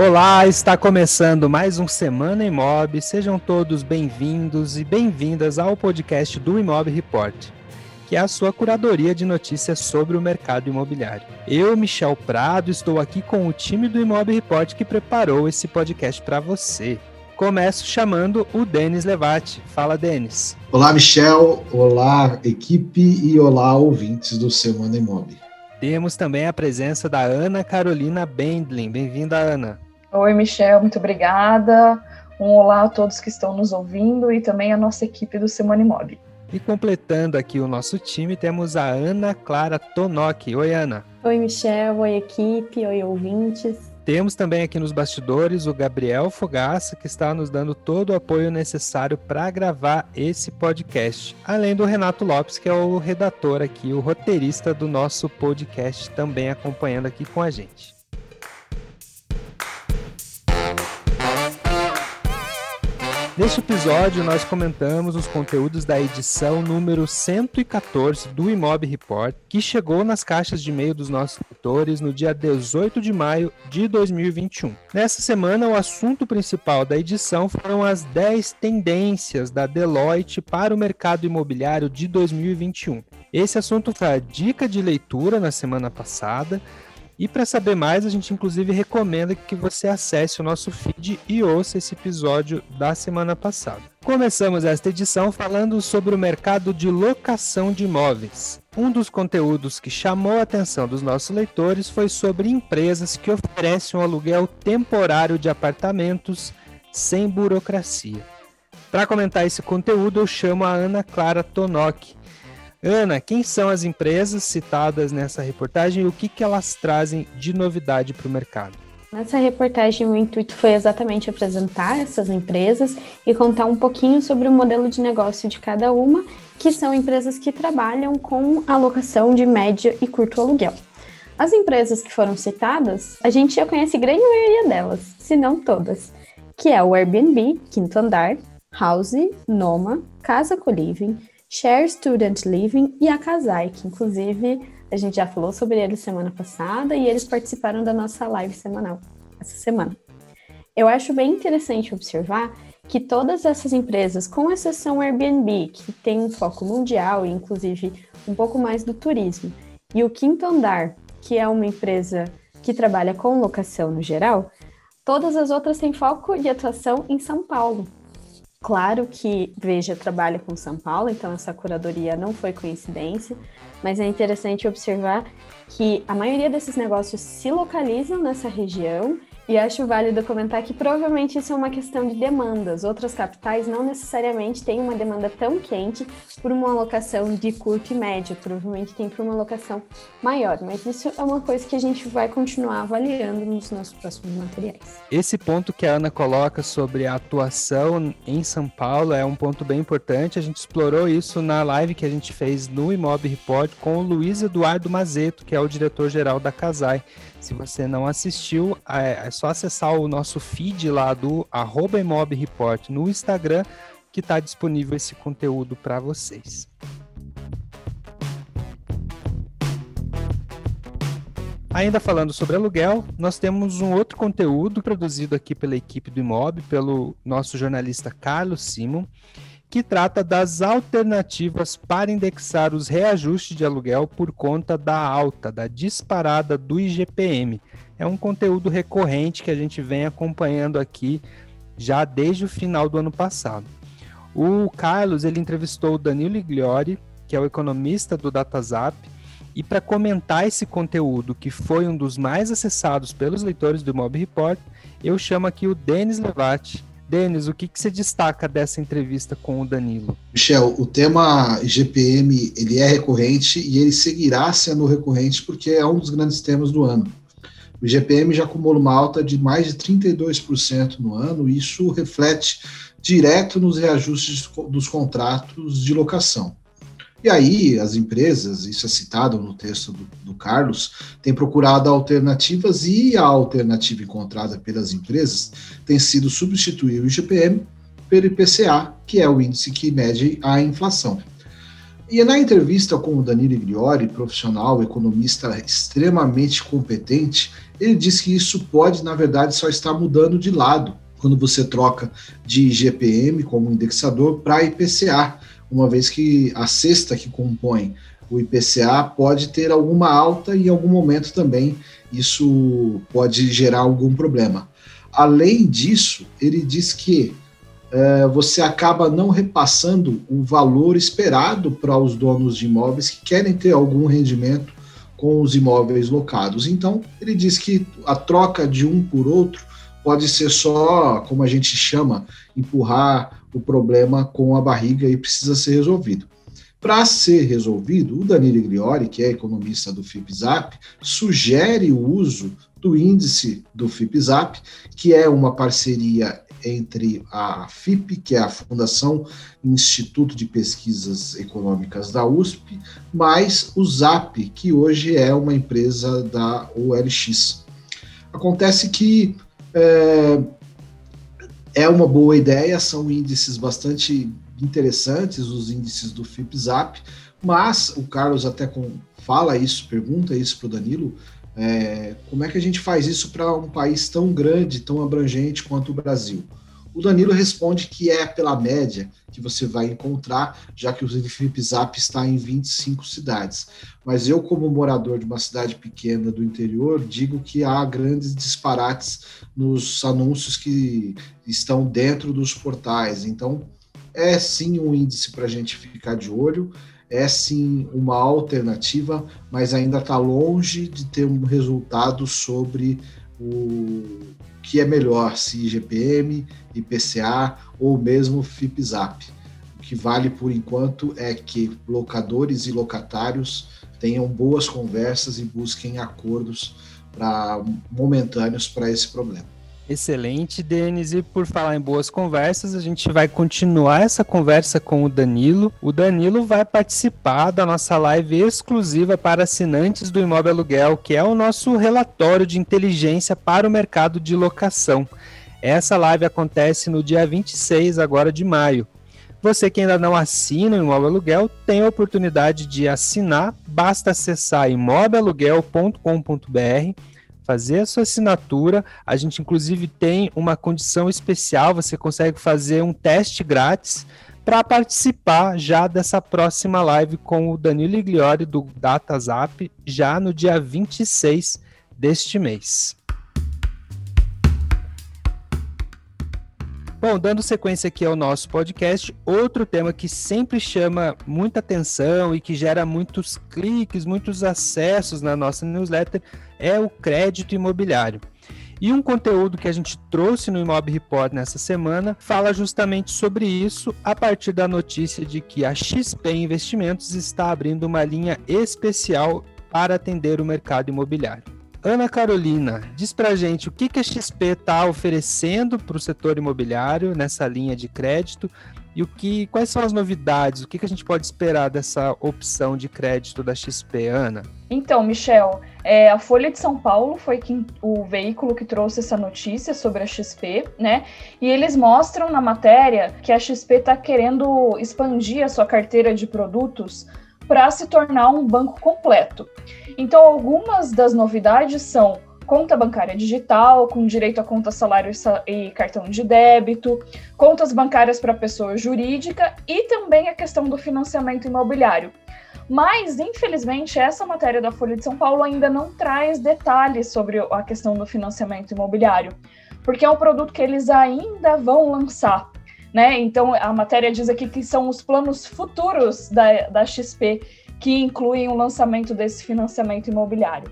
Olá, está começando mais um Semana Imob. Sejam todos bem-vindos e bem-vindas ao podcast do Imob Report, que é a sua curadoria de notícias sobre o mercado imobiliário. Eu, Michel Prado, estou aqui com o time do Imob Report que preparou esse podcast para você. Começo chamando o Denis Levati. Fala, Denis. Olá, Michel. Olá, equipe e olá, ouvintes do Semana Imob. Temos também a presença da Ana Carolina Bendlin. Bem-vinda, Ana. Oi, Michel, muito obrigada. Um olá a todos que estão nos ouvindo e também a nossa equipe do Semana Imob. E completando aqui o nosso time, temos a Ana Clara Tonoki. Oi, Ana. Oi, Michel. Oi, equipe. Oi, ouvintes. Temos também aqui nos bastidores o Gabriel Fogaça, que está nos dando todo o apoio necessário para gravar esse podcast. Além do Renato Lopes, que é o redator aqui, o roteirista do nosso podcast, também acompanhando aqui com a gente. Neste episódio, nós comentamos os conteúdos da edição número 114 do Imob Report, que chegou nas caixas de e-mail dos nossos leitores no dia 18 de maio de 2021. Nessa semana, o assunto principal da edição foram as 10 tendências da Deloitte para o mercado imobiliário de 2021. Esse assunto foi a dica de leitura na semana passada, e para saber mais, a gente inclusive recomenda que você acesse o nosso feed e ouça esse episódio da semana passada. Começamos esta edição falando sobre o mercado de locação de imóveis. Um dos conteúdos que chamou a atenção dos nossos leitores foi sobre empresas que oferecem um aluguel temporário de apartamentos sem burocracia. Para comentar esse conteúdo, eu chamo a Ana Clara Tonoki, Ana, quem são as empresas citadas nessa reportagem e o que, que elas trazem de novidade para o mercado? Nessa reportagem, o intuito foi exatamente apresentar essas empresas e contar um pouquinho sobre o modelo de negócio de cada uma, que são empresas que trabalham com alocação de médio e curto aluguel. As empresas que foram citadas, a gente já conhece grande maioria delas, se não todas, que é o Airbnb, Quinto Andar, House, Noma, Casa Coliving, Share Student Living e a Casai, que inclusive a gente já falou sobre eles semana passada e eles participaram da nossa live semanal essa semana. Eu acho bem interessante observar que todas essas empresas, com exceção Airbnb, que tem um foco mundial e inclusive um pouco mais do turismo, e o Quinto Andar, que é uma empresa que trabalha com locação no geral, todas as outras têm foco de atuação em São Paulo, Claro que Veja trabalha com São Paulo, então essa curadoria não foi coincidência, mas é interessante observar que a maioria desses negócios se localizam nessa região e acho válido comentar que provavelmente isso é uma questão de demandas. Outras capitais não necessariamente têm uma demanda tão quente por uma alocação de curto e médio, provavelmente tem por uma alocação maior, mas isso é uma coisa que a gente vai continuar avaliando nos nossos próximos materiais. Esse ponto que a Ana coloca sobre a atuação em São Paulo é um ponto bem importante. A gente explorou isso na live que a gente fez no Imob Report com o Luiz Eduardo Mazeto, que é o diretor-geral da Casai. Se você não assistiu, é, é só acessar o nosso feed lá do arroba Report no Instagram, que está disponível esse conteúdo para vocês. Ainda falando sobre aluguel, nós temos um outro conteúdo produzido aqui pela equipe do Imob, pelo nosso jornalista Carlos Simon, que trata das alternativas para indexar os reajustes de aluguel por conta da alta, da disparada do IGPM. É um conteúdo recorrente que a gente vem acompanhando aqui já desde o final do ano passado. O Carlos ele entrevistou o Danilo Igliori, que é o economista do DataZap, e para comentar esse conteúdo, que foi um dos mais acessados pelos leitores do Mob Report, eu chamo aqui o Denis Levati, Denis, o que, que você destaca dessa entrevista com o Danilo? Michel, o tema GPM ele é recorrente e ele seguirá sendo recorrente porque é um dos grandes temas do ano. O IGPM já acumula uma alta de mais de 32% no ano, e isso reflete direto nos reajustes dos contratos de locação. E aí, as empresas, isso é citado no texto do, do, Carlos, têm procurado alternativas e a alternativa encontrada pelas empresas tem sido substituir o IGPM pelo IPCA, que é o índice que mede a inflação. E na entrevista com o Danilo Griori, profissional, economista extremamente competente, ele diz que isso pode, na verdade, só estar mudando de lado quando você troca de IGPM como indexador para IPCA, uma vez que a cesta que compõe o IPCA pode ter alguma alta e em algum momento também isso pode gerar algum problema. Além disso, ele diz que é, você acaba não repassando o valor esperado para os donos de imóveis que querem ter algum rendimento com os imóveis locados. Então, ele diz que a troca de um por outro pode ser só, como a gente chama, empurrar o problema com a barriga e precisa ser resolvido. Para ser resolvido, o Danilo Griori, que é economista do FIPZAP, sugere o uso do índice do FIPZAP, que é uma parceria entre a FIP, que é a Fundação Instituto de Pesquisas Econômicas da USP, mais o ZAP, que hoje é uma empresa da OLX. Acontece que é, é uma boa ideia, são índices bastante interessantes, os índices do FIPZAP, mas o Carlos até com, fala isso, pergunta isso para o Danilo, é, como é que a gente faz isso para um país tão grande, tão abrangente quanto o Brasil? O Danilo responde que é pela média que você vai encontrar, já que o FlipZap está em 25 cidades. Mas eu, como morador de uma cidade pequena do interior, digo que há grandes disparates nos anúncios que estão dentro dos portais. Então, é sim um índice para a gente ficar de olho, é sim uma alternativa, mas ainda está longe de ter um resultado sobre o que é melhor, se IGPM, IPCA ou mesmo FIPZAP. O que vale por enquanto é que locadores e locatários tenham boas conversas e busquem acordos pra, momentâneos para esse problema. Excelente, Denis. E por falar em boas conversas, a gente vai continuar essa conversa com o Danilo. O Danilo vai participar da nossa live exclusiva para assinantes do Imóvel Aluguel, que é o nosso relatório de inteligência para o mercado de locação. Essa live acontece no dia 26 agora de maio. Você que ainda não assina o Imóvel Aluguel tem a oportunidade de assinar. Basta acessar imobilaluguel.com.br fazer a sua assinatura. A gente, inclusive, tem uma condição especial: você consegue fazer um teste grátis para participar já dessa próxima live com o Danilo Igliori do DataZap, já no dia 26 deste mês. Bom, dando sequência aqui ao nosso podcast, outro tema que sempre chama muita atenção e que gera muitos cliques, muitos acessos na nossa newsletter é o crédito imobiliário. E um conteúdo que a gente trouxe no Imob Report nessa semana fala justamente sobre isso, a partir da notícia de que a XP Investimentos está abrindo uma linha especial para atender o mercado imobiliário. Ana Carolina, diz pra gente o que, que a XP está oferecendo para o setor imobiliário nessa linha de crédito e o que, quais são as novidades, o que, que a gente pode esperar dessa opção de crédito da XP, Ana? Então, Michel, é, a Folha de São Paulo foi quem, o veículo que trouxe essa notícia sobre a XP, né? E eles mostram na matéria que a XP está querendo expandir a sua carteira de produtos para se tornar um banco completo. Então, algumas das novidades são conta bancária digital, com direito a conta salário e cartão de débito, contas bancárias para pessoa jurídica e também a questão do financiamento imobiliário. Mas, infelizmente, essa matéria da Folha de São Paulo ainda não traz detalhes sobre a questão do financiamento imobiliário, porque é um produto que eles ainda vão lançar. Né? Então, a matéria diz aqui que são os planos futuros da, da XP que incluem o lançamento desse financiamento imobiliário.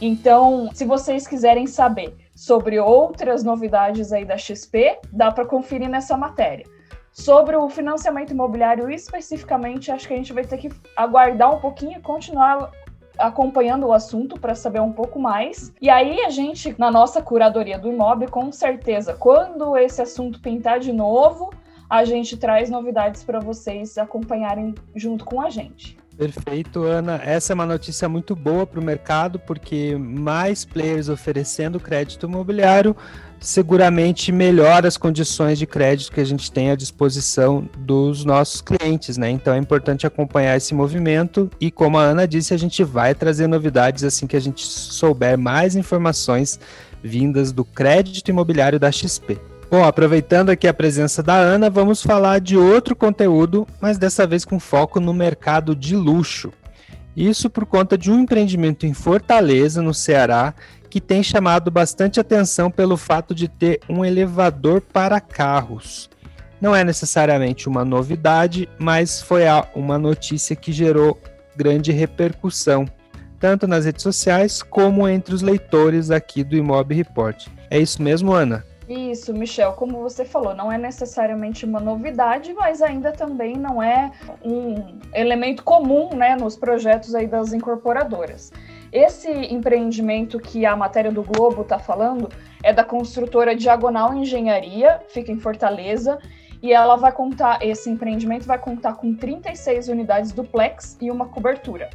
Então, se vocês quiserem saber sobre outras novidades aí da XP, dá para conferir nessa matéria. Sobre o financiamento imobiliário especificamente, acho que a gente vai ter que aguardar um pouquinho e continuar acompanhando o assunto para saber um pouco mais. E aí a gente, na nossa curadoria do imóvel, com certeza, quando esse assunto pintar de novo, a gente traz novidades para vocês acompanharem junto com a gente. Perfeito, Ana. Essa é uma notícia muito boa para o mercado, porque mais players oferecendo crédito imobiliário seguramente melhora as condições de crédito que a gente tem à disposição dos nossos clientes, né? Então é importante acompanhar esse movimento e, como a Ana disse, a gente vai trazer novidades assim que a gente souber mais informações vindas do crédito imobiliário da XP. Bom, aproveitando aqui a presença da Ana, vamos falar de outro conteúdo, mas dessa vez com foco no mercado de luxo. Isso por conta de um empreendimento em Fortaleza, no Ceará, que tem chamado bastante atenção pelo fato de ter um elevador para carros. Não é necessariamente uma novidade, mas foi uma notícia que gerou grande repercussão, tanto nas redes sociais como entre os leitores aqui do Imob Report. É isso mesmo, Ana? Isso, Michel, como você falou, não é necessariamente uma novidade, mas ainda também não é um elemento comum né, nos projetos aí das incorporadoras. Esse empreendimento que a matéria do Globo está falando é da construtora Diagonal Engenharia, fica em Fortaleza, e ela vai contar, esse empreendimento vai contar com 36 unidades duplex e uma cobertura.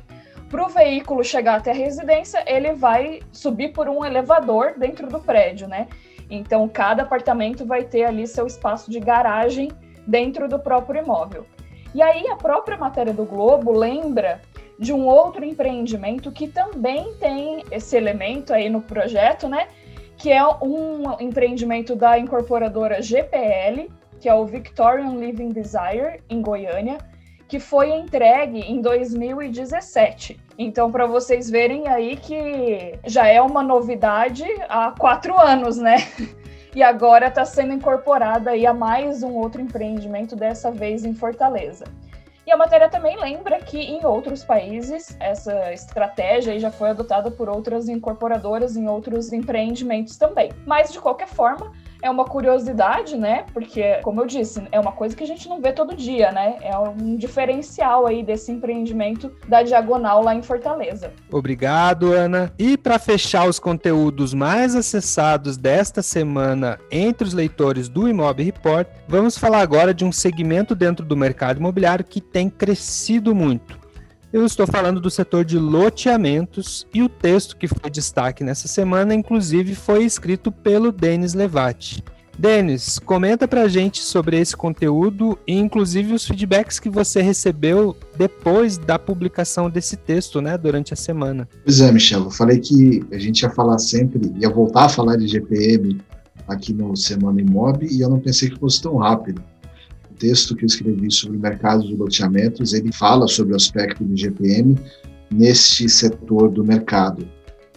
Para o veículo chegar até a residência, ele vai subir por um elevador dentro do prédio, né? Então, cada apartamento vai ter ali seu espaço de garagem dentro do próprio imóvel. E aí, a própria matéria do Globo lembra de um outro empreendimento que também tem esse elemento aí no projeto, né? Que é um empreendimento da incorporadora GPL, que é o Victorian Living Desire, em Goiânia, que foi entregue em 2017. Então, para vocês verem aí que já é uma novidade há quatro anos, né? E agora está sendo incorporada aí a mais um outro empreendimento, dessa vez em Fortaleza. E a matéria também lembra que em outros países essa estratégia já foi adotada por outras incorporadoras em outros empreendimentos também. Mas de qualquer forma, é uma curiosidade, né? Porque, como eu disse, é uma coisa que a gente não vê todo dia, né? É um diferencial aí desse empreendimento da Diagonal lá em Fortaleza. Obrigado, Ana. E para fechar os conteúdos mais acessados desta semana entre os leitores do Imob Report, vamos falar agora de um segmento dentro do mercado imobiliário que tem crescido muito eu estou falando do setor de loteamentos e o texto que foi destaque nessa semana, inclusive, foi escrito pelo Denis Levati. Denis, comenta pra gente sobre esse conteúdo e inclusive os feedbacks que você recebeu depois da publicação desse texto, né, durante a semana. Pois é, Michel, eu falei que a gente ia falar sempre, ia voltar a falar de GPM aqui no Semana Imob e eu não pensei que fosse tão rápido texto que eu escrevi sobre o mercado de loteamentos, ele fala sobre o aspecto do GPM neste setor do mercado.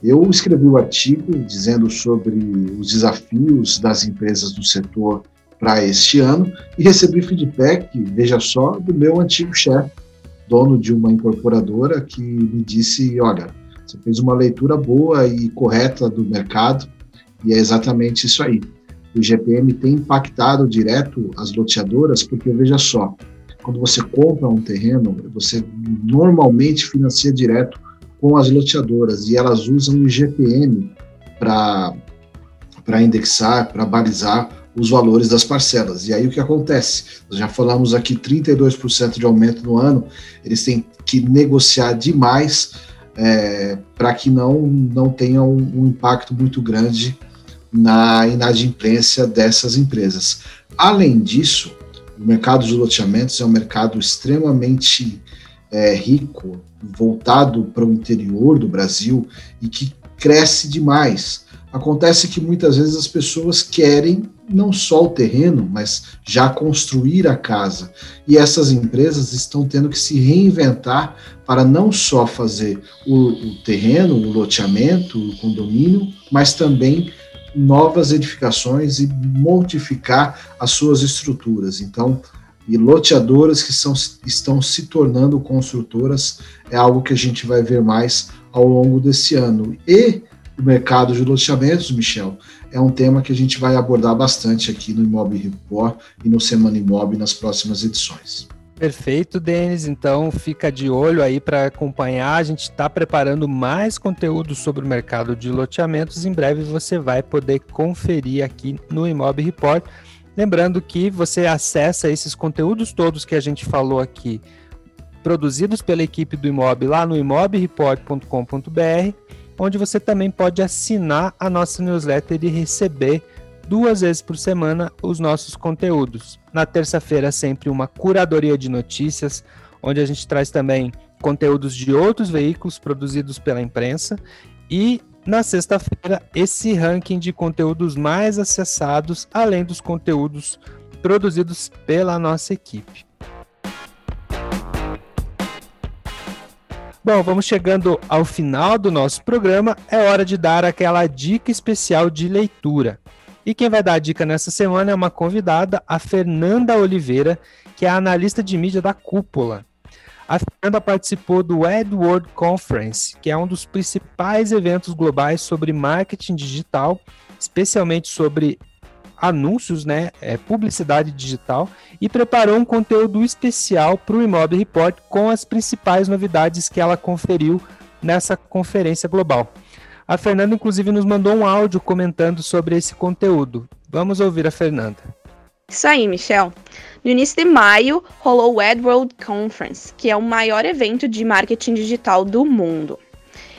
Eu escrevi o um artigo dizendo sobre os desafios das empresas do setor para este ano e recebi feedback, veja só, do meu antigo chefe, dono de uma incorporadora, que me disse: olha, você fez uma leitura boa e correta do mercado e é exatamente isso aí o GPM tem impactado direto as loteadoras, porque veja só, quando você compra um terreno, você normalmente financia direto com as loteadoras e elas usam o GPM para indexar, para balizar os valores das parcelas. E aí o que acontece? Nós já falamos aqui 32% de aumento no ano, eles têm que negociar demais é, para que não, não tenha um, um impacto muito grande na inadimplência dessas empresas. Além disso, o mercado de loteamentos é um mercado extremamente é, rico, voltado para o interior do Brasil e que cresce demais. Acontece que muitas vezes as pessoas querem não só o terreno, mas já construir a casa. E essas empresas estão tendo que se reinventar para não só fazer o, o terreno, o loteamento, o condomínio, mas também novas edificações e modificar as suas estruturas. Então, e loteadoras que são, estão se tornando construtoras é algo que a gente vai ver mais ao longo desse ano. E o mercado de loteamentos, Michel, é um tema que a gente vai abordar bastante aqui no Imob Report e no Semana Imob nas próximas edições. Perfeito, Denis. Então fica de olho aí para acompanhar. A gente está preparando mais conteúdo sobre o mercado de loteamentos. Em breve você vai poder conferir aqui no Imob Report. Lembrando que você acessa esses conteúdos todos que a gente falou aqui produzidos pela equipe do Imob lá no imobreport.com.br, onde você também pode assinar a nossa newsletter e receber duas vezes por semana os nossos conteúdos. Na terça-feira, sempre uma curadoria de notícias, onde a gente traz também conteúdos de outros veículos produzidos pela imprensa. E na sexta-feira, esse ranking de conteúdos mais acessados, além dos conteúdos produzidos pela nossa equipe. Bom, vamos chegando ao final do nosso programa. É hora de dar aquela dica especial de leitura. E quem vai dar a dica nessa semana é uma convidada, a Fernanda Oliveira, que é analista de mídia da Cúpula. A Fernanda participou do Edward Conference, que é um dos principais eventos globais sobre marketing digital, especialmente sobre anúncios, né, é, publicidade digital, e preparou um conteúdo especial para o Imob Report com as principais novidades que ela conferiu nessa conferência global. A Fernanda, inclusive, nos mandou um áudio comentando sobre esse conteúdo. Vamos ouvir a Fernanda. Isso aí, Michel. No início de maio, rolou o AdWorld Conference, que é o maior evento de marketing digital do mundo.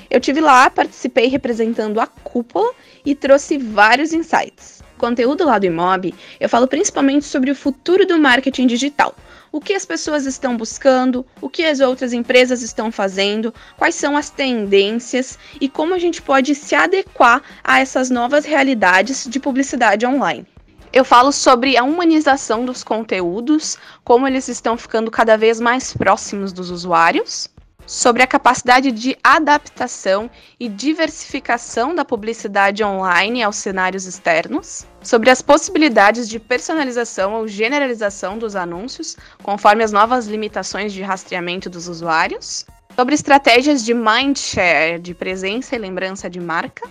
Eu tive lá, participei representando a cúpula e trouxe vários insights. Conteúdo lá do Imob, eu falo principalmente sobre o futuro do marketing digital, o que as pessoas estão buscando, o que as outras empresas estão fazendo, quais são as tendências e como a gente pode se adequar a essas novas realidades de publicidade online. Eu falo sobre a humanização dos conteúdos, como eles estão ficando cada vez mais próximos dos usuários, sobre a capacidade de adaptação e diversificação da publicidade online aos cenários externos, sobre as possibilidades de personalização ou generalização dos anúncios, conforme as novas limitações de rastreamento dos usuários, sobre estratégias de mindshare, de presença e lembrança de marca,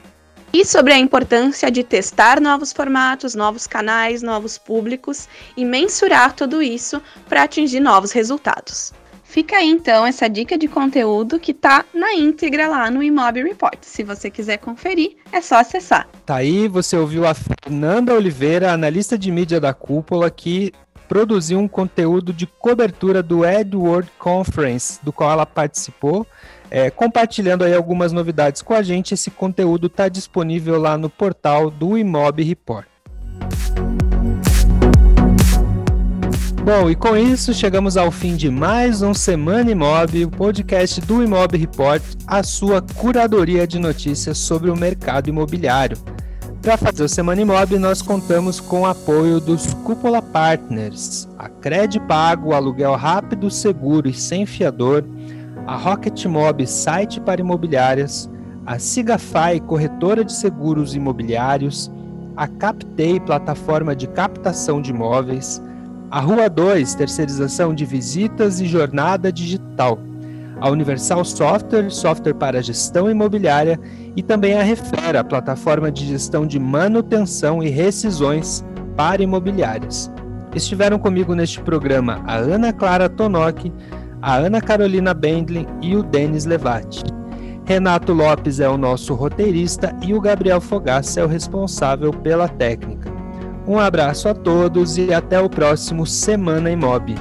e sobre a importância de testar novos formatos, novos canais, novos públicos e mensurar tudo isso para atingir novos resultados. Fica aí então essa dica de conteúdo que tá na íntegra lá no Imob Report. Se você quiser conferir, é só acessar. Tá aí, você ouviu a Fernanda Oliveira, analista de mídia da Cúpula, que produziu um conteúdo de cobertura do Edward Conference, do qual ela participou, é, compartilhando aí algumas novidades com a gente. Esse conteúdo está disponível lá no portal do Imob Report. Bom, e com isso chegamos ao fim de mais um Semana Imob, o podcast do Imob Report, a sua curadoria de notícias sobre o mercado imobiliário. Para fazer o Semana Imob, nós contamos com o apoio dos Cúpula Partners, a Cred Pago, aluguel rápido, seguro e sem fiador, a Rocket Mob, site para imobiliárias, a Sigafy, corretora de seguros imobiliários, a Captei, plataforma de captação de imóveis, a Rua 2, terceirização de visitas e jornada digital. A Universal Software, software para gestão imobiliária. E também a Refera, plataforma de gestão de manutenção e rescisões para imobiliárias. Estiveram comigo neste programa a Ana Clara Tonoc, a Ana Carolina Bendlin e o Denis Levati. Renato Lopes é o nosso roteirista e o Gabriel Fogaça é o responsável pela técnica. Um abraço a todos e até o próximo Semana Imob.